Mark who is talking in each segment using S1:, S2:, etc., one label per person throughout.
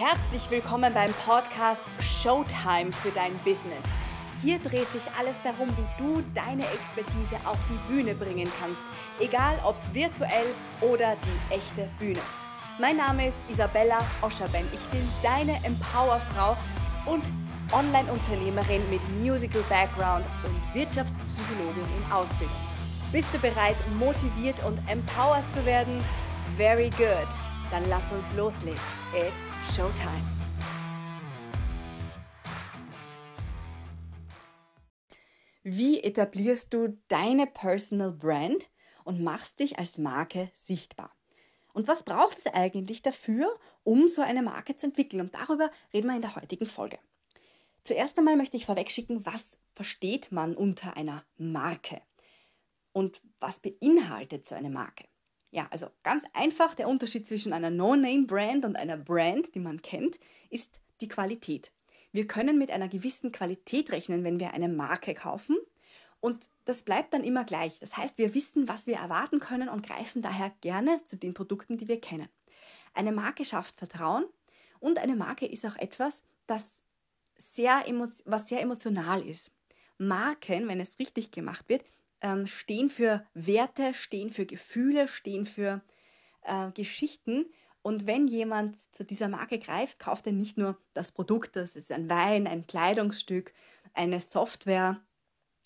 S1: Herzlich willkommen beim Podcast Showtime für dein Business. Hier dreht sich alles darum, wie du deine Expertise auf die Bühne bringen kannst, egal ob virtuell oder die echte Bühne. Mein Name ist Isabella Oscherben. Ich bin deine Empowerfrau und Online-Unternehmerin mit Musical Background und Wirtschaftspsychologin in Ausbildung. Bist du bereit, motiviert und empowered zu werden? Very good. Dann lass uns loslegen. It's Showtime. Wie etablierst du deine Personal Brand und machst dich als Marke sichtbar? Und was braucht es eigentlich dafür, um so eine Marke zu entwickeln? Und darüber reden wir in der heutigen Folge. Zuerst einmal möchte ich vorwegschicken, was versteht man unter einer Marke? Und was beinhaltet so eine Marke? Ja, also ganz einfach, der Unterschied zwischen einer No-Name-Brand und einer Brand, die man kennt, ist die Qualität. Wir können mit einer gewissen Qualität rechnen, wenn wir eine Marke kaufen. Und das bleibt dann immer gleich. Das heißt, wir wissen, was wir erwarten können und greifen daher gerne zu den Produkten, die wir kennen. Eine Marke schafft Vertrauen und eine Marke ist auch etwas, das sehr, was sehr emotional ist. Marken, wenn es richtig gemacht wird, ähm, stehen für Werte, stehen für Gefühle, stehen für äh, Geschichten. Und wenn jemand zu dieser Marke greift, kauft er nicht nur das Produkt, das ist ein Wein, ein Kleidungsstück, eine Software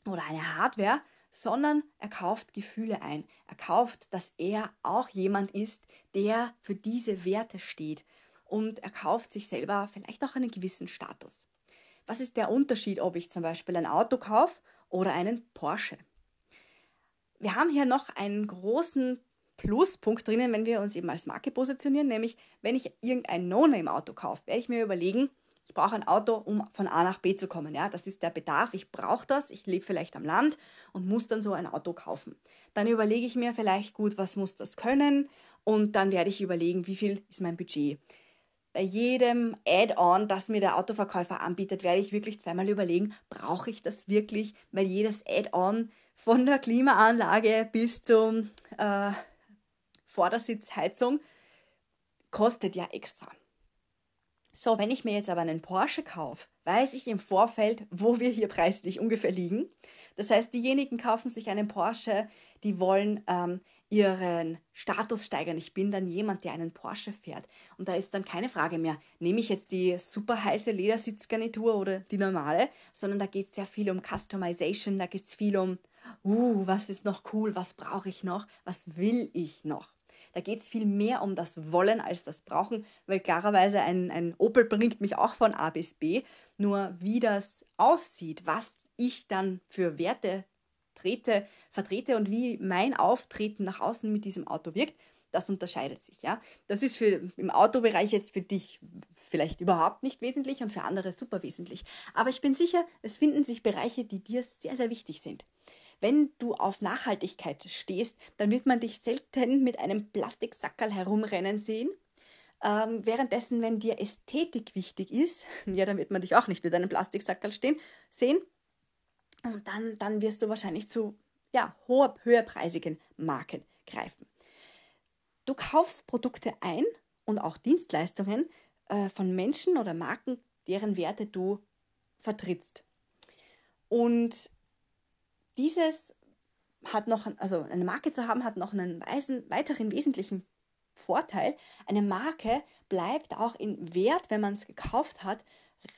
S1: oder eine Hardware, sondern er kauft Gefühle ein. Er kauft, dass er auch jemand ist, der für diese Werte steht. Und er kauft sich selber vielleicht auch einen gewissen Status. Was ist der Unterschied, ob ich zum Beispiel ein Auto kaufe oder einen Porsche? Wir haben hier noch einen großen Pluspunkt drinnen, wenn wir uns eben als Marke positionieren, nämlich wenn ich irgendein No-Name-Auto kaufe, werde ich mir überlegen, ich brauche ein Auto, um von A nach B zu kommen. Ja, das ist der Bedarf. Ich brauche das. Ich lebe vielleicht am Land und muss dann so ein Auto kaufen. Dann überlege ich mir vielleicht gut, was muss das können? Und dann werde ich überlegen, wie viel ist mein Budget. Bei jedem Add-on, das mir der Autoverkäufer anbietet, werde ich wirklich zweimal überlegen, brauche ich das wirklich? Weil jedes Add-on von der Klimaanlage bis zur äh, Vordersitzheizung kostet ja extra. So, wenn ich mir jetzt aber einen Porsche kaufe, weiß ich im Vorfeld, wo wir hier preislich ungefähr liegen. Das heißt, diejenigen kaufen sich einen Porsche, die wollen ähm, ihren Status steigern. Ich bin dann jemand, der einen Porsche fährt. Und da ist dann keine Frage mehr, nehme ich jetzt die super heiße Ledersitzgarnitur oder die normale, sondern da geht es sehr viel um Customization, da geht es viel um uh, was ist noch cool, was brauche ich noch, was will ich noch. Da geht es viel mehr um das Wollen als das Brauchen, weil klarerweise ein, ein Opel bringt mich auch von A bis B. Nur wie das aussieht, was ich dann für Werte trete, vertrete und wie mein Auftreten nach außen mit diesem Auto wirkt, das unterscheidet sich. Ja? Das ist für, im Autobereich jetzt für dich vielleicht überhaupt nicht wesentlich und für andere super wesentlich. Aber ich bin sicher, es finden sich Bereiche, die dir sehr, sehr wichtig sind. Wenn du auf Nachhaltigkeit stehst, dann wird man dich selten mit einem Plastiksackerl herumrennen sehen. Ähm, währenddessen, wenn dir Ästhetik wichtig ist, ja, dann wird man dich auch nicht mit einem Plastiksackerl stehen, sehen. Und dann, dann wirst du wahrscheinlich zu ja, höherpreisigen Marken greifen. Du kaufst Produkte ein und auch Dienstleistungen äh, von Menschen oder Marken, deren Werte du vertrittst. Und dieses hat noch, also eine Marke zu haben, hat noch einen weiteren wesentlichen Vorteil. Eine Marke bleibt auch in Wert, wenn man es gekauft hat,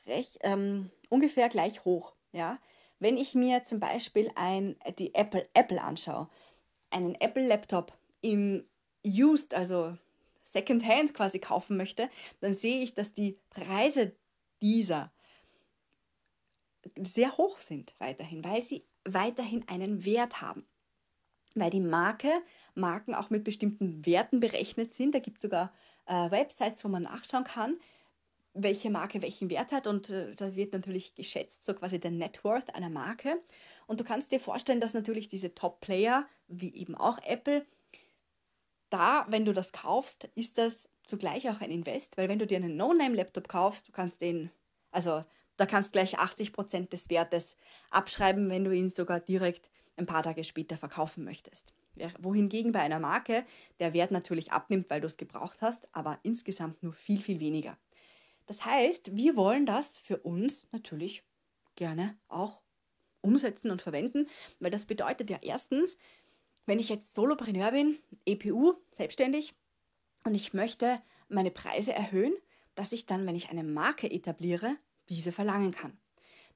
S1: recht, ähm, ungefähr gleich hoch. Ja? Wenn ich mir zum Beispiel ein, die Apple, Apple anschaue, einen Apple-Laptop im Used, also Secondhand quasi kaufen möchte, dann sehe ich, dass die Preise dieser sehr hoch sind weiterhin, weil sie weiterhin einen Wert haben. Weil die Marke, Marken auch mit bestimmten Werten berechnet sind. Da gibt es sogar äh, Websites, wo man nachschauen kann, welche Marke welchen Wert hat. Und äh, da wird natürlich geschätzt, so quasi der Net Worth einer Marke. Und du kannst dir vorstellen, dass natürlich diese Top-Player, wie eben auch Apple, da, wenn du das kaufst, ist das zugleich auch ein Invest, weil wenn du dir einen No-Name-Laptop kaufst, du kannst den, also da kannst gleich 80 Prozent des Wertes abschreiben, wenn du ihn sogar direkt ein paar Tage später verkaufen möchtest. Wohingegen bei einer Marke der Wert natürlich abnimmt, weil du es gebraucht hast, aber insgesamt nur viel, viel weniger. Das heißt, wir wollen das für uns natürlich gerne auch umsetzen und verwenden, weil das bedeutet ja erstens, wenn ich jetzt Solopreneur bin, EPU, selbstständig, und ich möchte meine Preise erhöhen, dass ich dann, wenn ich eine Marke etabliere, diese verlangen kann.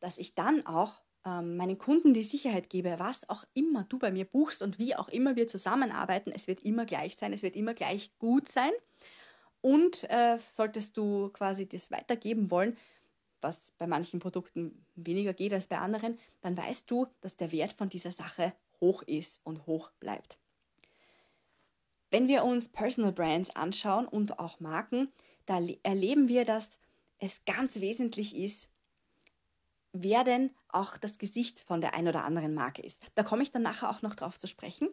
S1: Dass ich dann auch ähm, meinen Kunden die Sicherheit gebe, was auch immer du bei mir buchst und wie auch immer wir zusammenarbeiten, es wird immer gleich sein, es wird immer gleich gut sein. Und äh, solltest du quasi das weitergeben wollen, was bei manchen Produkten weniger geht als bei anderen, dann weißt du, dass der Wert von dieser Sache hoch ist und hoch bleibt. Wenn wir uns Personal Brands anschauen und auch Marken, da erleben wir, dass es ganz wesentlich ist, wer denn auch das Gesicht von der einen oder anderen Marke ist. Da komme ich dann nachher auch noch drauf zu sprechen.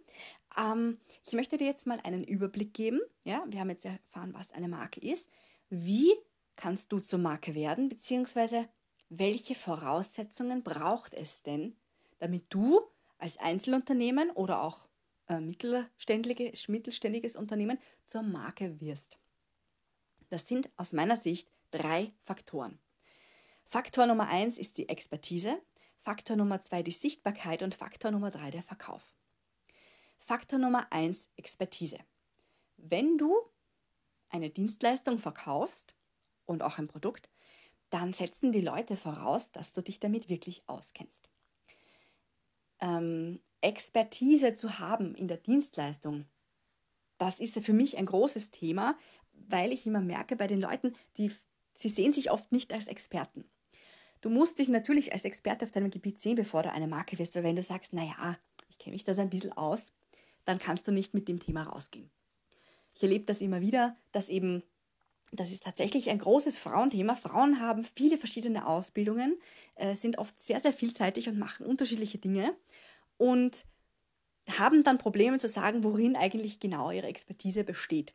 S1: Ähm, ich möchte dir jetzt mal einen Überblick geben. Ja, wir haben jetzt erfahren, was eine Marke ist. Wie kannst du zur Marke werden, beziehungsweise welche Voraussetzungen braucht es denn, damit du als Einzelunternehmen oder auch äh, mittelständige, mittelständiges Unternehmen zur Marke wirst. Das sind aus meiner Sicht drei Faktoren. Faktor Nummer eins ist die Expertise, Faktor Nummer zwei die Sichtbarkeit und Faktor Nummer drei der Verkauf. Faktor Nummer eins Expertise. Wenn du eine Dienstleistung verkaufst und auch ein Produkt, dann setzen die Leute voraus, dass du dich damit wirklich auskennst. Ähm, Expertise zu haben in der Dienstleistung, das ist für mich ein großes Thema, weil ich immer merke bei den Leuten, die, sie sehen sich oft nicht als Experten. Du musst dich natürlich als Experte auf deinem Gebiet sehen, bevor du eine Marke wirst, weil wenn du sagst, naja, ich kenne mich da so ein bisschen aus, dann kannst du nicht mit dem Thema rausgehen. Ich erlebe das immer wieder, dass eben, das ist tatsächlich ein großes Frauenthema. Frauen haben viele verschiedene Ausbildungen, äh, sind oft sehr, sehr vielseitig und machen unterschiedliche Dinge und haben dann Probleme zu sagen, worin eigentlich genau ihre Expertise besteht.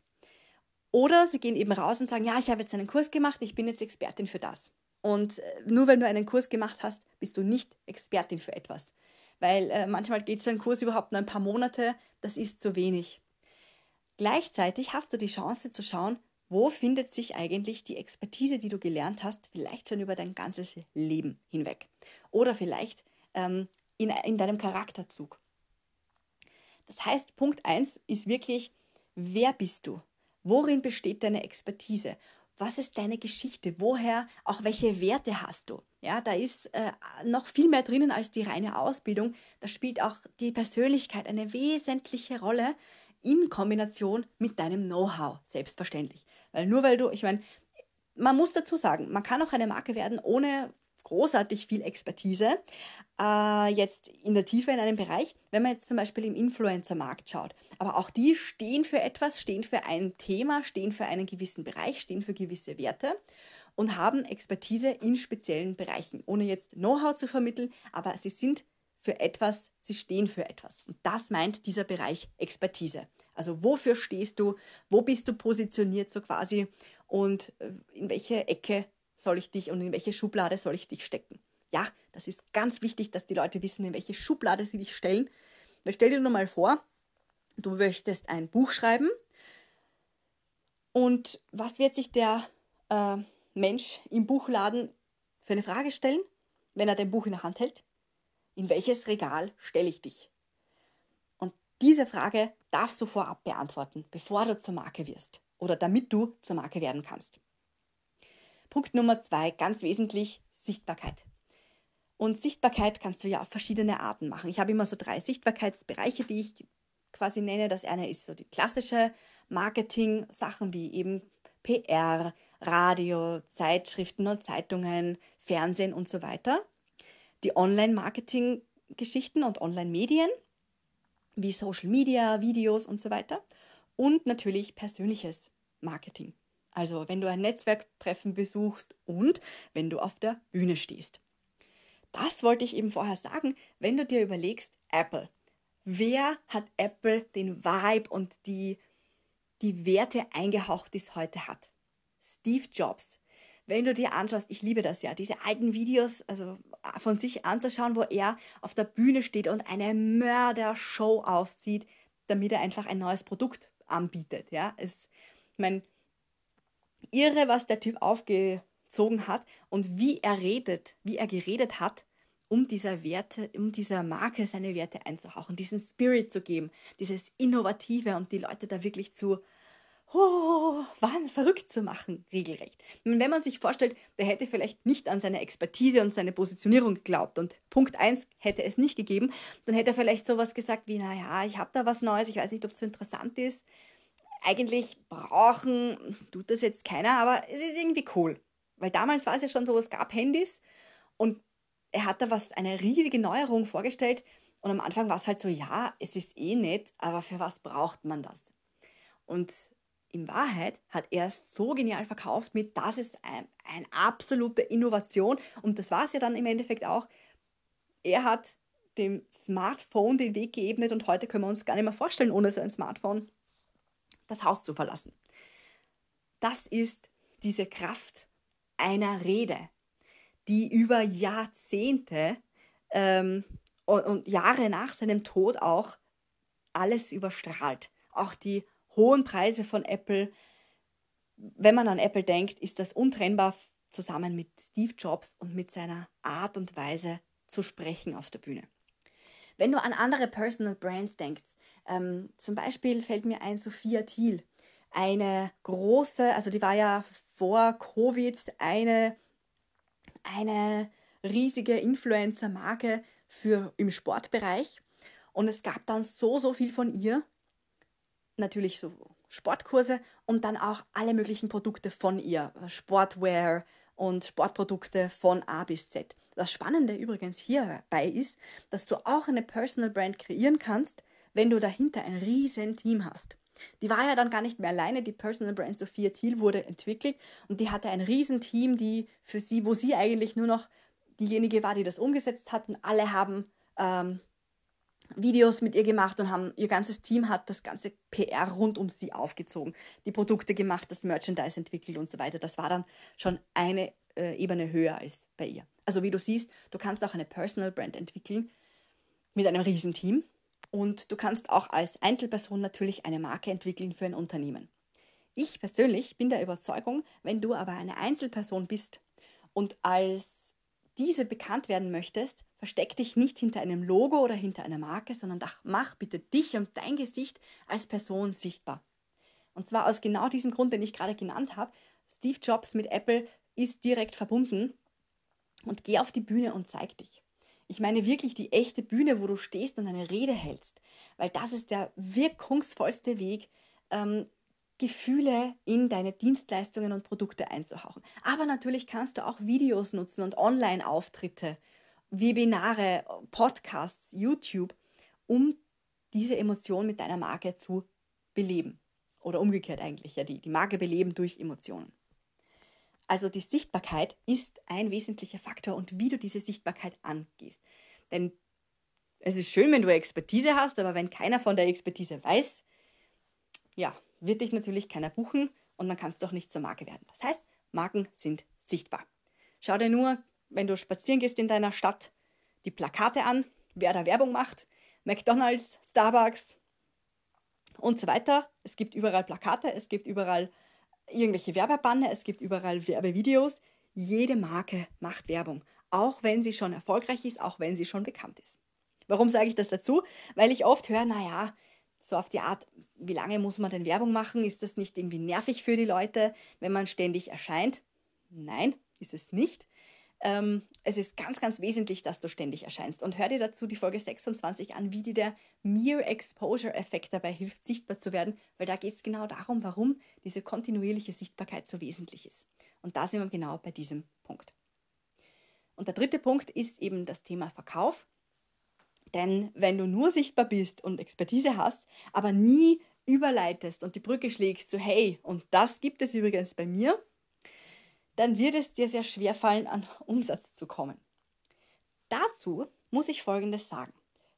S1: Oder sie gehen eben raus und sagen, ja, ich habe jetzt einen Kurs gemacht, ich bin jetzt Expertin für das. Und äh, nur wenn du einen Kurs gemacht hast, bist du nicht Expertin für etwas. Weil äh, manchmal geht so ein Kurs überhaupt nur ein paar Monate, das ist zu wenig. Gleichzeitig hast du die Chance zu schauen, wo findet sich eigentlich die Expertise, die du gelernt hast, vielleicht schon über dein ganzes Leben hinweg. Oder vielleicht ähm, in, in deinem Charakterzug. Das heißt, Punkt 1 ist wirklich, wer bist du? Worin besteht deine Expertise? Was ist deine Geschichte? Woher, auch welche Werte hast du? Ja, da ist äh, noch viel mehr drinnen als die reine Ausbildung. Da spielt auch die Persönlichkeit eine wesentliche Rolle in Kombination mit deinem Know-how, selbstverständlich. Weil nur weil du, ich meine, man muss dazu sagen, man kann auch eine Marke werden ohne großartig viel Expertise, äh, jetzt in der Tiefe in einem Bereich, wenn man jetzt zum Beispiel im Influencer-Markt schaut. Aber auch die stehen für etwas, stehen für ein Thema, stehen für einen gewissen Bereich, stehen für gewisse Werte und haben Expertise in speziellen Bereichen, ohne jetzt Know-how zu vermitteln, aber sie sind für etwas, sie stehen für etwas. Und das meint dieser Bereich Expertise. Also wofür stehst du, wo bist du positioniert so quasi und äh, in welche Ecke soll ich dich und in welche Schublade soll ich dich stecken. Ja, das ist ganz wichtig, dass die Leute wissen, in welche Schublade sie dich stellen. Weil stell dir nur mal vor, du möchtest ein Buch schreiben und was wird sich der äh, Mensch im Buchladen für eine Frage stellen, wenn er dein Buch in der Hand hält? In welches Regal stelle ich dich? Und diese Frage darfst du vorab beantworten, bevor du zur Marke wirst oder damit du zur Marke werden kannst. Punkt Nummer zwei, ganz wesentlich, Sichtbarkeit. Und Sichtbarkeit kannst du ja auf verschiedene Arten machen. Ich habe immer so drei Sichtbarkeitsbereiche, die ich quasi nenne. Das eine ist so die klassische Marketing-Sachen wie eben PR, Radio, Zeitschriften und Zeitungen, Fernsehen und so weiter. Die Online-Marketing-Geschichten und Online-Medien wie Social Media, Videos und so weiter. Und natürlich persönliches Marketing. Also wenn du ein Netzwerktreffen besuchst und wenn du auf der Bühne stehst. Das wollte ich eben vorher sagen, wenn du dir überlegst, Apple. Wer hat Apple den Vibe und die, die Werte eingehaucht, die es heute hat? Steve Jobs. Wenn du dir anschaust, ich liebe das ja, diese alten Videos also von sich anzuschauen, wo er auf der Bühne steht und eine Mördershow aufzieht, damit er einfach ein neues Produkt anbietet. Ja, es, ich meine, irre, was der Typ aufge, gezogen hat und wie er redet, wie er geredet hat, um dieser Werte, um dieser Marke seine Werte einzuhauchen, diesen Spirit zu geben, dieses Innovative und die Leute da wirklich zu oh, waren verrückt zu machen, regelrecht. Wenn man sich vorstellt, der hätte vielleicht nicht an seine Expertise und seine Positionierung geglaubt und Punkt 1 hätte es nicht gegeben, dann hätte er vielleicht sowas gesagt wie, naja, ich habe da was Neues, ich weiß nicht, ob es so interessant ist. Eigentlich brauchen, tut das jetzt keiner, aber es ist irgendwie cool. Weil damals war es ja schon so, es gab Handys und er hat da was, eine riesige Neuerung vorgestellt und am Anfang war es halt so, ja, es ist eh nett, aber für was braucht man das? Und in Wahrheit hat er es so genial verkauft mit, das ist ein, eine absolute Innovation. Und das war es ja dann im Endeffekt auch. Er hat dem Smartphone den Weg geebnet und heute können wir uns gar nicht mehr vorstellen, ohne so ein Smartphone das Haus zu verlassen. Das ist diese Kraft einer Rede, die über Jahrzehnte ähm, und, und Jahre nach seinem Tod auch alles überstrahlt. Auch die hohen Preise von Apple, wenn man an Apple denkt, ist das untrennbar zusammen mit Steve Jobs und mit seiner Art und Weise zu sprechen auf der Bühne. Wenn du an andere Personal Brands denkst, ähm, zum Beispiel fällt mir ein Sophia Thiel, eine große, also die war ja vor Covid eine, eine riesige Influencer-Marke im Sportbereich. Und es gab dann so, so viel von ihr, natürlich so Sportkurse und dann auch alle möglichen Produkte von ihr, Sportwear und Sportprodukte von A bis Z. Das Spannende übrigens hierbei ist, dass du auch eine Personal Brand kreieren kannst, wenn du dahinter ein riesen Team hast. Die war ja dann gar nicht mehr alleine, die Personal Brand Sophia Thiel wurde entwickelt und die hatte ein riesen Team, die für sie, wo sie eigentlich nur noch diejenige war, die das umgesetzt hat und alle haben ähm, Videos mit ihr gemacht und haben ihr ganzes Team hat das ganze PR rund um sie aufgezogen, die Produkte gemacht, das Merchandise entwickelt und so weiter. Das war dann schon eine äh, Ebene höher als bei ihr. Also wie du siehst, du kannst auch eine Personal Brand entwickeln mit einem Riesenteam und du kannst auch als Einzelperson natürlich eine Marke entwickeln für ein Unternehmen. Ich persönlich bin der Überzeugung, wenn du aber eine Einzelperson bist und als diese bekannt werden möchtest, versteck dich nicht hinter einem Logo oder hinter einer Marke, sondern mach bitte dich und dein Gesicht als Person sichtbar. Und zwar aus genau diesem Grund, den ich gerade genannt habe. Steve Jobs mit Apple ist direkt verbunden und geh auf die Bühne und zeig dich. Ich meine wirklich die echte Bühne, wo du stehst und eine Rede hältst, weil das ist der wirkungsvollste Weg, ähm, Gefühle in deine Dienstleistungen und Produkte einzuhauchen. Aber natürlich kannst du auch Videos nutzen und Online-Auftritte, Webinare, Podcasts, YouTube, um diese Emotion mit deiner Marke zu beleben. Oder umgekehrt eigentlich, ja, die, die Marke beleben durch Emotionen. Also die Sichtbarkeit ist ein wesentlicher Faktor und wie du diese Sichtbarkeit angehst. Denn es ist schön, wenn du Expertise hast, aber wenn keiner von der Expertise weiß, ja, wird dich natürlich keiner buchen und dann kannst du auch nicht zur Marke werden. Das heißt, Marken sind sichtbar. Schau dir nur, wenn du spazieren gehst in deiner Stadt, die Plakate an, wer da Werbung macht. McDonald's, Starbucks und so weiter. Es gibt überall Plakate, es gibt überall irgendwelche Werbebanner, es gibt überall Werbevideos. Jede Marke macht Werbung, auch wenn sie schon erfolgreich ist, auch wenn sie schon bekannt ist. Warum sage ich das dazu? Weil ich oft höre, naja, so auf die Art, wie lange muss man denn Werbung machen? Ist das nicht irgendwie nervig für die Leute, wenn man ständig erscheint? Nein, ist es nicht. Ähm, es ist ganz, ganz wesentlich, dass du ständig erscheinst. Und hör dir dazu die Folge 26 an, wie dir der Mere Exposure Effekt dabei hilft, sichtbar zu werden, weil da geht es genau darum, warum diese kontinuierliche Sichtbarkeit so wesentlich ist. Und da sind wir genau bei diesem Punkt. Und der dritte Punkt ist eben das Thema Verkauf. Denn wenn du nur sichtbar bist und Expertise hast, aber nie überleitest und die Brücke schlägst, so hey, und das gibt es übrigens bei mir, dann wird es dir sehr schwer fallen, an Umsatz zu kommen. Dazu muss ich Folgendes sagen.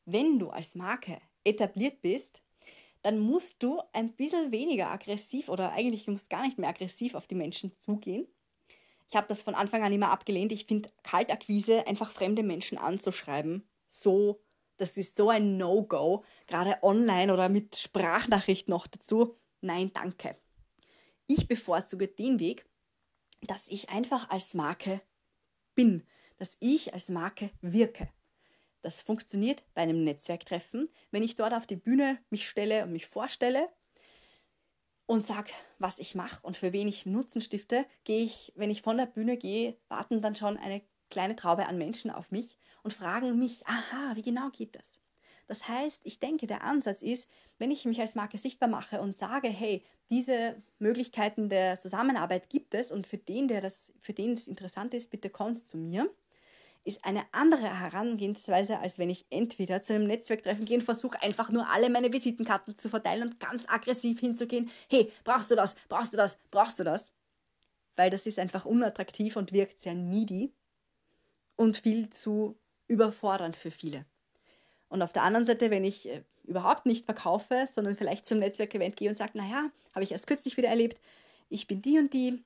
S1: Wenn du als Marke etabliert bist, dann musst du ein bisschen weniger aggressiv oder eigentlich du musst gar nicht mehr aggressiv auf die Menschen zugehen. Ich habe das von Anfang an immer abgelehnt. Ich finde Kaltakquise, einfach fremde Menschen anzuschreiben, so das ist so ein No-Go, gerade online oder mit Sprachnachricht noch dazu. Nein, danke. Ich bevorzuge den Weg, dass ich einfach als Marke bin, dass ich als Marke wirke. Das funktioniert bei einem Netzwerktreffen, wenn ich dort auf die Bühne mich stelle und mich vorstelle und sage, was ich mache und für wen ich Nutzen stifte, gehe ich, wenn ich von der Bühne gehe, warten dann schon eine kleine Traube an Menschen auf mich und fragen mich, aha, wie genau geht das? Das heißt, ich denke, der Ansatz ist, wenn ich mich als Marke sichtbar mache und sage, hey, diese Möglichkeiten der Zusammenarbeit gibt es und für den, der das, für den es interessant ist, bitte kommt zu mir, ist eine andere Herangehensweise, als wenn ich entweder zu einem Netzwerktreffen gehe und versuche einfach nur alle meine Visitenkarten zu verteilen und ganz aggressiv hinzugehen, hey, brauchst du das, brauchst du das, brauchst du das? Weil das ist einfach unattraktiv und wirkt sehr needy und viel zu überfordernd für viele. Und auf der anderen Seite, wenn ich äh, überhaupt nicht verkaufe, sondern vielleicht zum Netzwerkevent gehe und sage, naja, habe ich erst kürzlich wieder erlebt, ich bin die und die,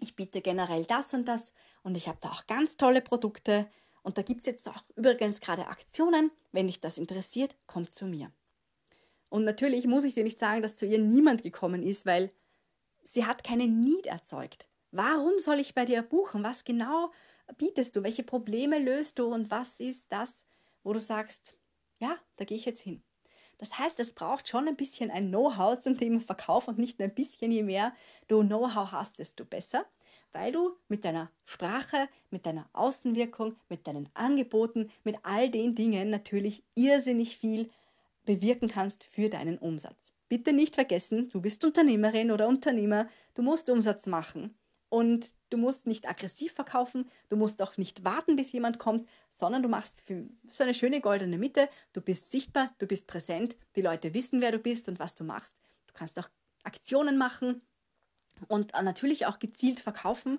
S1: ich biete generell das und das und ich habe da auch ganz tolle Produkte und da gibt es jetzt auch übrigens gerade Aktionen. Wenn dich das interessiert, komm zu mir. Und natürlich muss ich dir nicht sagen, dass zu ihr niemand gekommen ist, weil sie hat keine Need erzeugt. Warum soll ich bei dir buchen? Was genau bietest du? Welche Probleme löst du? Und was ist das, wo du sagst, ja, da gehe ich jetzt hin? Das heißt, es braucht schon ein bisschen ein Know-how zum Thema Verkauf und nicht nur ein bisschen, je mehr du Know-how hast, desto besser, weil du mit deiner Sprache, mit deiner Außenwirkung, mit deinen Angeboten, mit all den Dingen natürlich irrsinnig viel bewirken kannst für deinen Umsatz. Bitte nicht vergessen, du bist Unternehmerin oder Unternehmer, du musst Umsatz machen. Und du musst nicht aggressiv verkaufen, du musst auch nicht warten, bis jemand kommt, sondern du machst so eine schöne goldene Mitte. Du bist sichtbar, du bist präsent, die Leute wissen, wer du bist und was du machst. Du kannst auch Aktionen machen und natürlich auch gezielt verkaufen,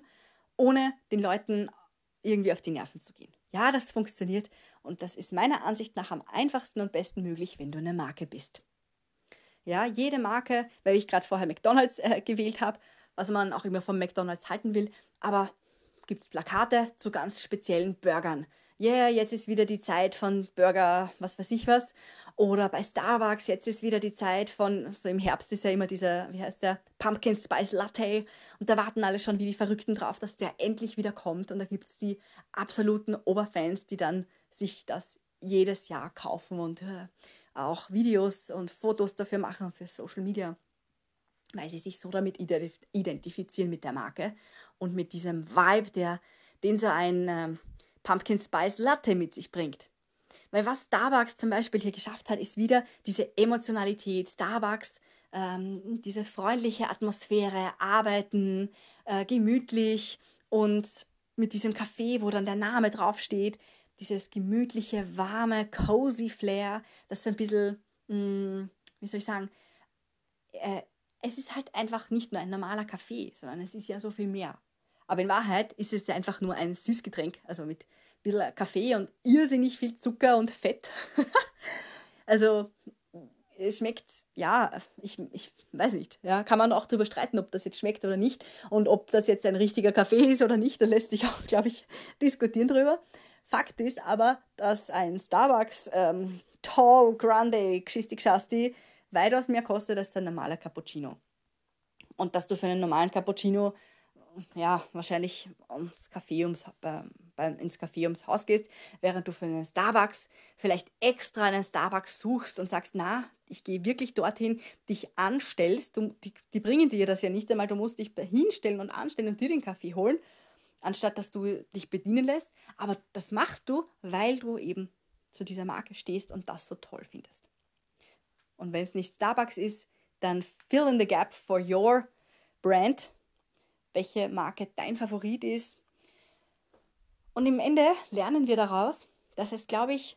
S1: ohne den Leuten irgendwie auf die Nerven zu gehen. Ja, das funktioniert und das ist meiner Ansicht nach am einfachsten und besten möglich, wenn du eine Marke bist. Ja, jede Marke, weil ich gerade vorher McDonald's äh, gewählt habe, was man auch immer vom McDonald's halten will. Aber gibt es Plakate zu ganz speziellen Burgern. Yeah, jetzt ist wieder die Zeit von Burger, was weiß ich was. Oder bei Starbucks, jetzt ist wieder die Zeit von, so im Herbst ist ja immer dieser, wie heißt der, Pumpkin Spice Latte. Und da warten alle schon wie die Verrückten drauf, dass der endlich wieder kommt. Und da gibt es die absoluten Oberfans, die dann sich das jedes Jahr kaufen und äh, auch Videos und Fotos dafür machen für Social Media weil sie sich so damit identifizieren mit der Marke und mit diesem Vibe, der, den so ein ähm, Pumpkin Spice Latte mit sich bringt. Weil was Starbucks zum Beispiel hier geschafft hat, ist wieder diese Emotionalität. Starbucks, ähm, diese freundliche Atmosphäre, arbeiten, äh, gemütlich und mit diesem Kaffee, wo dann der Name draufsteht, dieses gemütliche, warme, cozy Flair, das so ein bisschen, mh, hm, wie soll ich sagen, äh, es ist halt einfach nicht nur ein normaler Kaffee, sondern es ist ja so viel mehr. Aber in Wahrheit ist es einfach nur ein Süßgetränk, also mit ein bisschen Kaffee und irrsinnig viel Zucker und Fett. also es schmeckt, ja, ich, ich weiß nicht, ja, kann man auch darüber streiten, ob das jetzt schmeckt oder nicht und ob das jetzt ein richtiger Kaffee ist oder nicht, da lässt sich auch, glaube ich, diskutieren drüber. Fakt ist aber, dass ein Starbucks ähm, Tall Grande Gschisti Gschasti weitaus mehr kostet als ein normaler Cappuccino. Und dass du für einen normalen Cappuccino ja, wahrscheinlich ums Café ums, äh, beim, ins Café ums Haus gehst, während du für einen Starbucks vielleicht extra einen Starbucks suchst und sagst, na, ich gehe wirklich dorthin, dich anstellst, du, die, die bringen dir das ja nicht einmal, du musst dich hinstellen und anstellen und dir den Kaffee holen, anstatt dass du dich bedienen lässt. Aber das machst du, weil du eben zu dieser Marke stehst und das so toll findest. Und wenn es nicht Starbucks ist, dann fill in the gap for your brand, welche Marke dein Favorit ist. Und im Ende lernen wir daraus, dass es, glaube ich,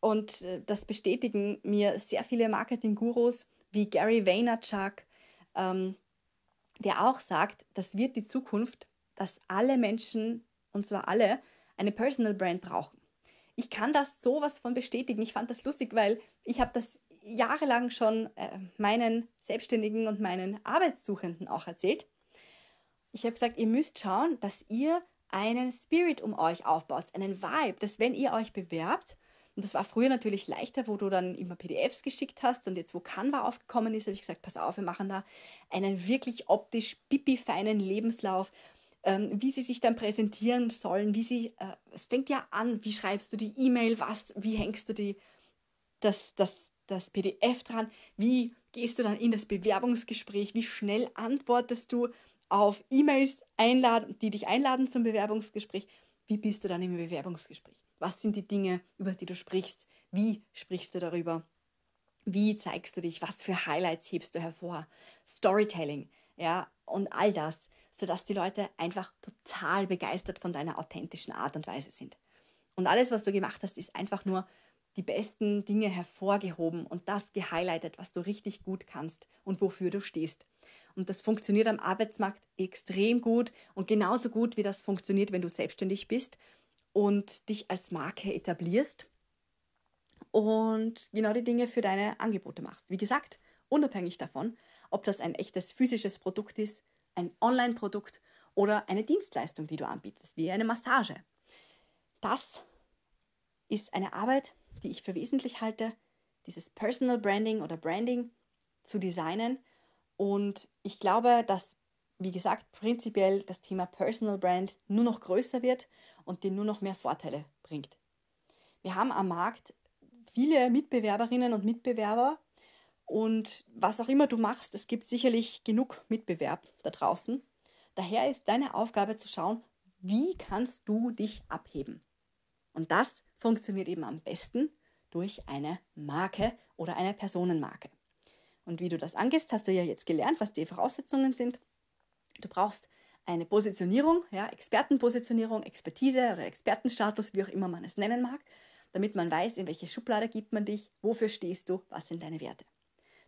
S1: und äh, das bestätigen mir sehr viele Marketing-Gurus wie Gary Vaynerchuk, ähm, der auch sagt, das wird die Zukunft, dass alle Menschen, und zwar alle, eine Personal Brand brauchen. Ich kann das sowas von bestätigen. Ich fand das lustig, weil ich habe das jahrelang schon äh, meinen Selbstständigen und meinen Arbeitssuchenden auch erzählt. Ich habe gesagt, ihr müsst schauen, dass ihr einen Spirit um euch aufbaut, einen Vibe, dass wenn ihr euch bewerbt, Und das war früher natürlich leichter, wo du dann immer PDFs geschickt hast. Und jetzt, wo Canva aufgekommen ist, habe ich gesagt, pass auf, wir machen da einen wirklich optisch pipi-feinen Lebenslauf, ähm, wie sie sich dann präsentieren sollen, wie sie, äh, es fängt ja an, wie schreibst du die E-Mail, was, wie hängst du die, das, das, das PDF dran, wie gehst du dann in das Bewerbungsgespräch, wie schnell antwortest du auf E-Mails, die dich einladen zum Bewerbungsgespräch, wie bist du dann im Bewerbungsgespräch? Was sind die Dinge, über die du sprichst? Wie sprichst du darüber? Wie zeigst du dich? Was für Highlights hebst du hervor? Storytelling, ja, und all das, sodass die Leute einfach total begeistert von deiner authentischen Art und Weise sind. Und alles, was du gemacht hast, ist einfach nur die besten Dinge hervorgehoben und das gehighlightet, was du richtig gut kannst und wofür du stehst. Und das funktioniert am Arbeitsmarkt extrem gut und genauso gut, wie das funktioniert, wenn du selbstständig bist und dich als Marke etablierst und genau die Dinge für deine Angebote machst. Wie gesagt, unabhängig davon, ob das ein echtes physisches Produkt ist, ein Online-Produkt oder eine Dienstleistung, die du anbietest, wie eine Massage. Das ist eine Arbeit, die ich für wesentlich halte, dieses Personal Branding oder Branding zu designen. Und ich glaube, dass, wie gesagt, prinzipiell das Thema Personal Brand nur noch größer wird und dir nur noch mehr Vorteile bringt. Wir haben am Markt viele Mitbewerberinnen und Mitbewerber und was auch immer du machst, es gibt sicherlich genug Mitbewerb da draußen. Daher ist deine Aufgabe zu schauen, wie kannst du dich abheben. Und das funktioniert eben am besten durch eine Marke oder eine Personenmarke. Und wie du das angehst, hast du ja jetzt gelernt, was die Voraussetzungen sind. Du brauchst eine Positionierung, ja, Expertenpositionierung, Expertise oder Expertenstatus, wie auch immer man es nennen mag, damit man weiß, in welche Schublade gibt man dich, wofür stehst du, was sind deine Werte.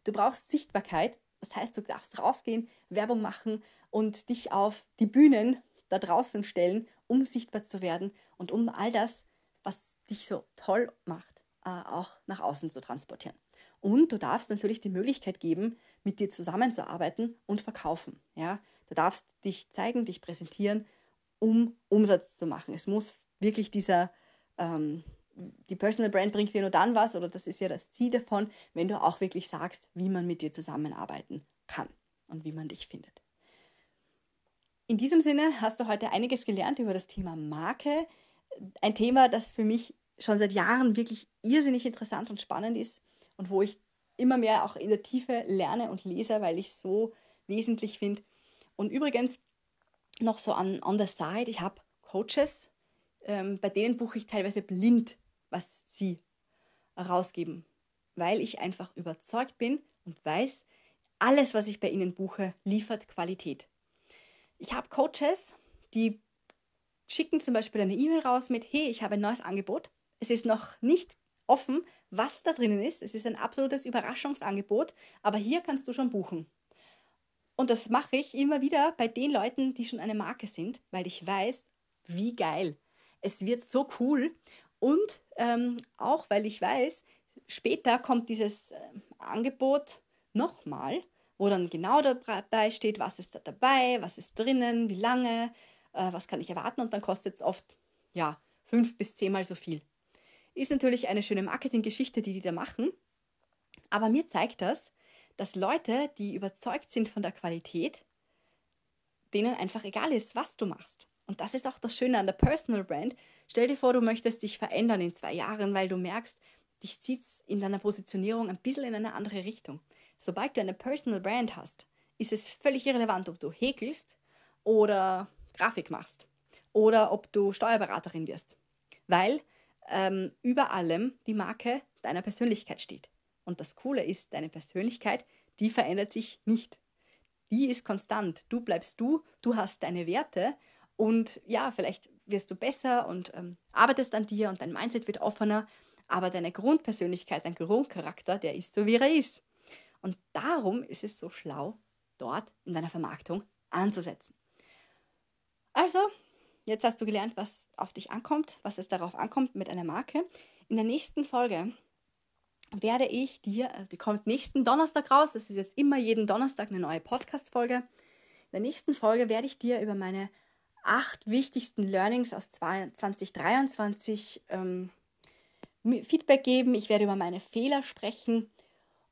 S1: Du brauchst Sichtbarkeit, das heißt, du darfst rausgehen, Werbung machen und dich auf die Bühnen da draußen stellen, um sichtbar zu werden und um all das, was dich so toll macht, äh, auch nach außen zu transportieren. Und du darfst natürlich die Möglichkeit geben, mit dir zusammenzuarbeiten und verkaufen. Ja? Du darfst dich zeigen, dich präsentieren, um Umsatz zu machen. Es muss wirklich dieser, ähm, die Personal Brand bringt dir nur dann was, oder das ist ja das Ziel davon, wenn du auch wirklich sagst, wie man mit dir zusammenarbeiten kann und wie man dich findet. In diesem Sinne hast du heute einiges gelernt über das Thema Marke. Ein Thema, das für mich schon seit Jahren wirklich irrsinnig interessant und spannend ist und wo ich immer mehr auch in der Tiefe lerne und lese, weil ich es so wesentlich finde. Und übrigens noch so an on the side, ich habe Coaches, ähm, bei denen buche ich teilweise blind, was sie herausgeben, weil ich einfach überzeugt bin und weiß, alles, was ich bei ihnen buche, liefert Qualität. Ich habe Coaches, die schicken zum Beispiel eine E-Mail raus mit, hey, ich habe ein neues Angebot. Es ist noch nicht offen, was da drinnen ist. Es ist ein absolutes Überraschungsangebot, aber hier kannst du schon buchen. Und das mache ich immer wieder bei den Leuten, die schon eine Marke sind, weil ich weiß, wie geil. Es wird so cool. Und ähm, auch weil ich weiß, später kommt dieses äh, Angebot nochmal, wo dann genau dabei steht, was ist da dabei, was ist drinnen, wie lange, äh, was kann ich erwarten. Und dann kostet es oft ja, fünf bis zehnmal so viel. Ist natürlich eine schöne Marketinggeschichte, die die da machen. Aber mir zeigt das, dass Leute, die überzeugt sind von der Qualität, denen einfach egal ist, was du machst. Und das ist auch das Schöne an der Personal Brand. Stell dir vor, du möchtest dich verändern in zwei Jahren, weil du merkst, dich zieht es in deiner Positionierung ein bisschen in eine andere Richtung. Sobald du eine Personal Brand hast, ist es völlig irrelevant, ob du häkelst oder Grafik machst oder ob du Steuerberaterin wirst. Weil ähm, über allem die Marke deiner Persönlichkeit steht. Und das Coole ist, deine Persönlichkeit, die verändert sich nicht. Die ist konstant. Du bleibst du, du hast deine Werte und ja, vielleicht wirst du besser und ähm, arbeitest an dir und dein Mindset wird offener, aber deine Grundpersönlichkeit, dein Grundcharakter, der ist so, wie er ist. Und darum ist es so schlau, dort in deiner Vermarktung anzusetzen. Also, Jetzt hast du gelernt, was auf dich ankommt, was es darauf ankommt mit einer Marke. In der nächsten Folge werde ich dir, äh, die kommt nächsten Donnerstag raus, das ist jetzt immer jeden Donnerstag eine neue Podcast-Folge. In der nächsten Folge werde ich dir über meine acht wichtigsten Learnings aus 2023 ähm, Feedback geben, ich werde über meine Fehler sprechen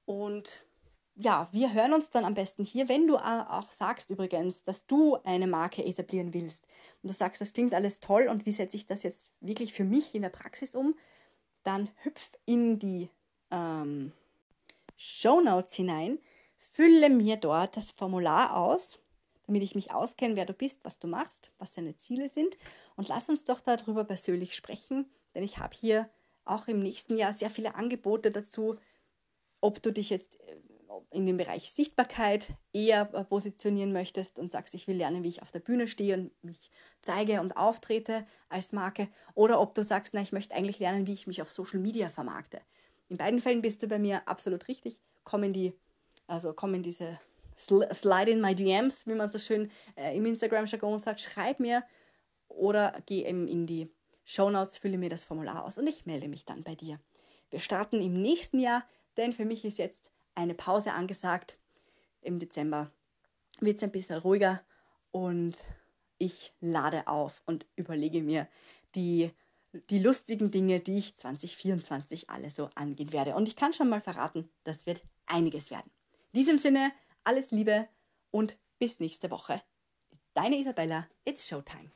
S1: und ja, wir hören uns dann am besten hier, wenn du auch sagst übrigens, dass du eine Marke etablieren willst. Und du sagst, das klingt alles toll und wie setze ich das jetzt wirklich für mich in der Praxis um, dann hüpf in die ähm, Show Notes hinein, fülle mir dort das Formular aus, damit ich mich auskenne, wer du bist, was du machst, was deine Ziele sind. Und lass uns doch darüber persönlich sprechen, denn ich habe hier auch im nächsten Jahr sehr viele Angebote dazu, ob du dich jetzt äh, in dem Bereich Sichtbarkeit eher positionieren möchtest und sagst, ich will lernen, wie ich auf der Bühne stehe und mich zeige und auftrete als Marke, oder ob du sagst, na, ich möchte eigentlich lernen, wie ich mich auf Social Media vermarkte. In beiden Fällen bist du bei mir absolut richtig. Komm in die, also komm in diese Slide in my DMs, wie man so schön äh, im Instagram-Jargon sagt, schreib mir oder geh eben in die Show Notes, fülle mir das Formular aus und ich melde mich dann bei dir. Wir starten im nächsten Jahr, denn für mich ist jetzt eine Pause angesagt. Im Dezember wird es ein bisschen ruhiger und ich lade auf und überlege mir die, die lustigen Dinge, die ich 2024 alle so angehen werde. Und ich kann schon mal verraten, das wird einiges werden. In diesem Sinne, alles Liebe und bis nächste Woche. Deine Isabella, it's Showtime.